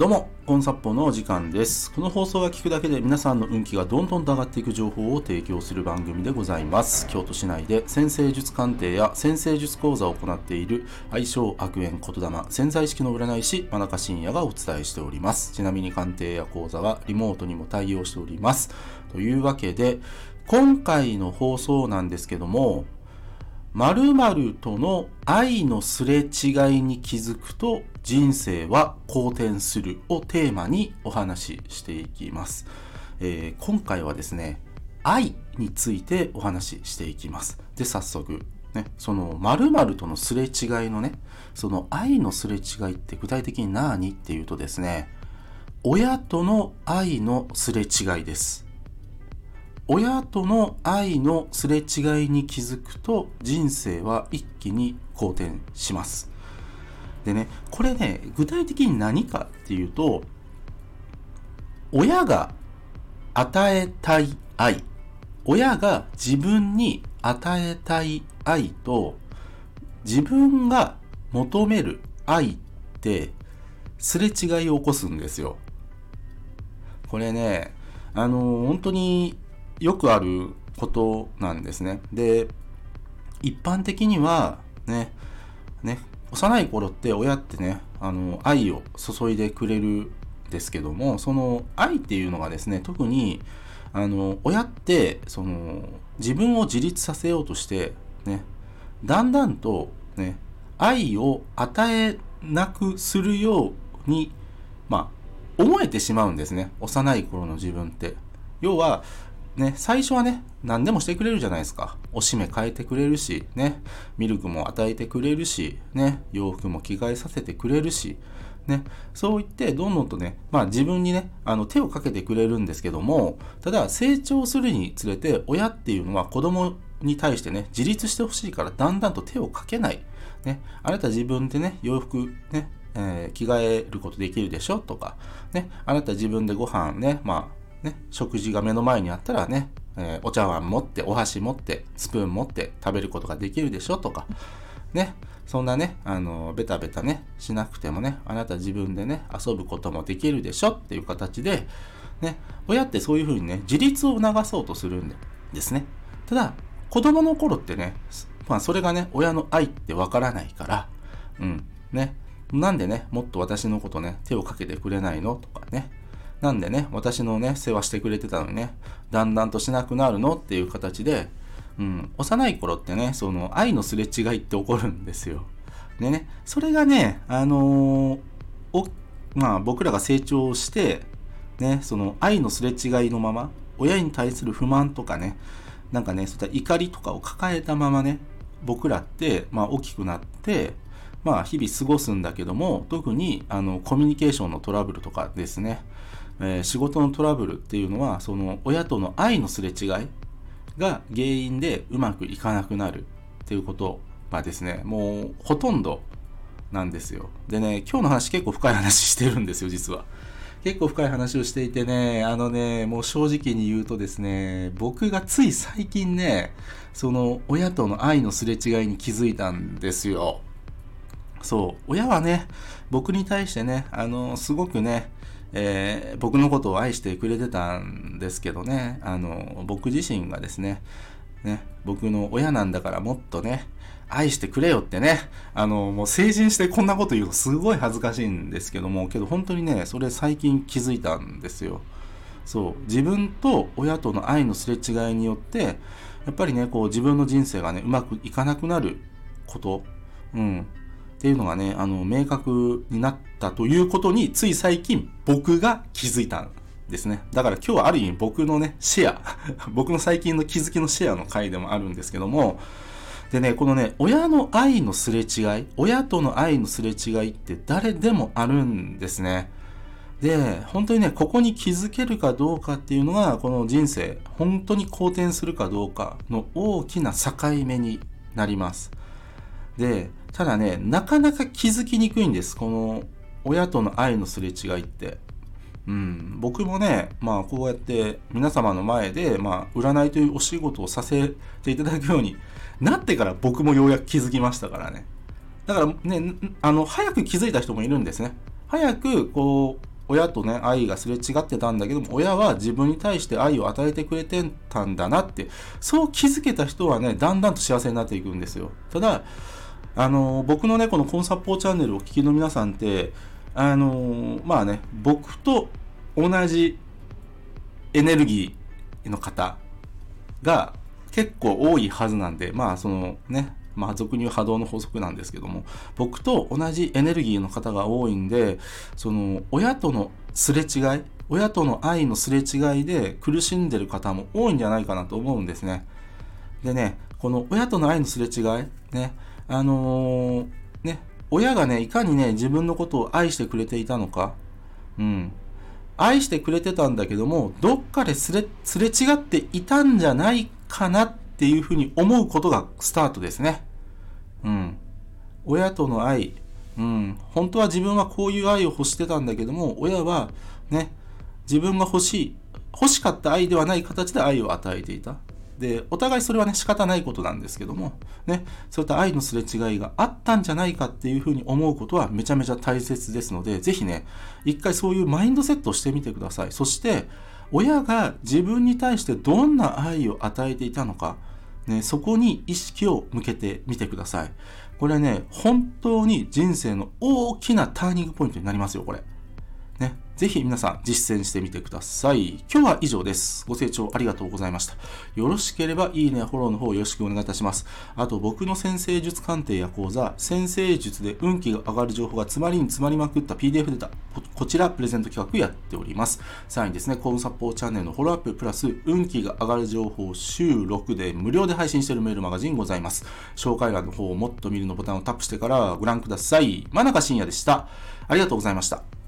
どうも、コンサッポのお時間です。この放送が聞くだけで皆さんの運気がどんどんと上がっていく情報を提供する番組でございます。京都市内で先生術鑑定や先生術講座を行っている愛称悪縁言霊潜在意識の占い師真中信也がお伝えしております。ちなみに鑑定や講座はリモートにも対応しております。というわけで、今回の放送なんですけども、〇〇との愛のすれ違いに気づくと人生は好転するをテーマにお話ししていきます。えー今回はですね、愛についてお話ししていきます。で、早速、ね、その〇〇とのすれ違いのね、その愛のすれ違いって具体的に何っていうとですね、親との愛のすれ違いです。親との愛のすれ違いに気づくと人生は一気に好転します。でね、これね、具体的に何かっていうと、親が与えたい愛、親が自分に与えたい愛と自分が求める愛ってすれ違いを起こすんですよ。これね、あの本当によくあることなんですね。で、一般的にはね、ね、幼い頃って親ってね、あの、愛を注いでくれるんですけども、その愛っていうのがですね、特に、あの、親って、その、自分を自立させようとして、ね、だんだんとね、愛を与えなくするように、まあ、思えてしまうんですね。幼い頃の自分って。要は、ね、最初はね、何でもしてくれるじゃないですか。おしめ変えてくれるし、ね、ミルクも与えてくれるし、ね、洋服も着替えさせてくれるし、ね、そう言って、どんどんとね、まあ自分にね、あの手をかけてくれるんですけども、ただ成長するにつれて、親っていうのは子供に対してね、自立してほしいからだんだんと手をかけない。ね、あなた自分でね、洋服ね、えー着替えることできるでしょ？とか、ね、あなた自分でご飯ね、まあ、ね、食事が目の前にあったらね、えーお茶碗持って、お箸持って、スプーン持って食べることができるでしょとか、ね、そんなね、あの、ベタベタね、しなくてもね、あなた自分でね、遊ぶこともできるでしょっていう形で、ね、親ってそういうふうにね、自立を促そうとするんですね。ただ、子供の頃ってね、まあそれがね、親の愛ってわからないから、うん、ね、なんでね、もっと私のことね、手をかけてくれないのとかね、なんでね、私のね、世話してくれてたのにね、だんだんとしなくなるのっていう形で、うん、幼い頃ってね、その愛のすれ違いって起こるんですよ。でね、それがね、あのーお、まあ僕らが成長して、ね、その愛のすれ違いのまま、親に対する不満とかね、なんかね、そういった怒りとかを抱えたままね、僕らって、まあ大きくなって、まあ日々過ごすんだけども、特にあのコミュニケーションのトラブルとかですね、えー仕事のトラブルっていうのは、その親との愛のすれ違いが原因でうまくいかなくなるっていうことがですね、もうほとんどなんですよ。でね、今日の話結構深い話してるんですよ、実は。結構深い話をしていてね、あのね、もう正直に言うとですね、僕がつい最近ね、その親との愛のすれ違いに気づいたんですよ。そう、親はね、僕に対してね、あの、すごくね、えー僕のことを愛してくれてたんですけどね、あの、僕自身がですね、ね、僕の親なんだからもっとね、愛してくれよってね、あの、もう成人してこんなこと言うとすごい恥ずかしいんですけども、けど本当にね、それ最近気づいたんですよ。そう、自分と親との愛のすれ違いによって、やっぱりね、こう自分の人生がね、うまくいかなくなること、うん、っていうのがね、あの、明確になったということに、つい最近僕が気づいたんですね。だから今日はある意味僕のね、シェア、僕の最近の気づきのシェアの回でもあるんですけども、でね、このね、親の愛のすれ違い、親との愛のすれ違いって誰でもあるんですね。で、本当にね、ここに気づけるかどうかっていうのが、この人生、本当に好転するかどうかの大きな境目になります。で、ただね、なかなか気づきにくいんです。この親との愛のすれ違いって。うん、僕もね、まあこうやって皆様の前で、まあ占いというお仕事をさせていただくようになってから僕もようやく気づきましたからね。だからね、あの、早く気づいた人もいるんですね。早く、こう、親とね、愛がすれ違ってたんだけども、親は自分に対して愛を与えてくれてたんだなって、そう気づけた人はね、だんだんと幸せになっていくんですよ。ただ、あの、僕のね、このコンサポーチャンネルをお聞きの皆さんって、あの、まあね、僕と同じエネルギーの方が結構多いはずなんで、まあそのね、まあ俗に言う波動の法則なんですけども、僕と同じエネルギーの方が多いんで、その親とのすれ違い、親との愛のすれ違いで苦しんでる方も多いんじゃないかなと思うんですね。でね、この親との愛のすれ違い、ね、あのー、ね、親がね、いかにね、自分のことを愛してくれていたのか、うん。愛してくれてたんだけども、どっかですれ、すれ違っていたんじゃないかなっていうふうに思うことがスタートですね。うん。親との愛。うん。本当は自分はこういう愛を欲してたんだけども、親はね、自分が欲しい、欲しかった愛ではない形で愛を与えていた。で、お互いそれはね、仕方ないことなんですけども、ね、そういった愛のすれ違いがあったんじゃないかっていうふうに思うことはめちゃめちゃ大切ですので、ぜひね、一回そういうマインドセットをしてみてください。そして、親が自分に対してどんな愛を与えていたのか、ね、そこに意識を向けてみてください。これね、本当に人生の大きなターニングポイントになりますよ、これ。ぜひ皆さん実践してみてください。今日は以上です。ご清聴ありがとうございました。よろしければいいね、フォローの方よろしくお願いいたします。あと僕の先生術鑑定や講座、先生術で運気が上がる情報が詰まりに詰まりまくった PDF データ、こちらプレゼント企画やっております。さらにですね、コーンサポーチャンネルのフォローアッププラス運気が上がる情報週6で無料で配信しているメールマガジンございます。紹介欄の方をもっと見るのボタンをタップしてからご覧ください。真中深也でした。ありがとうございました。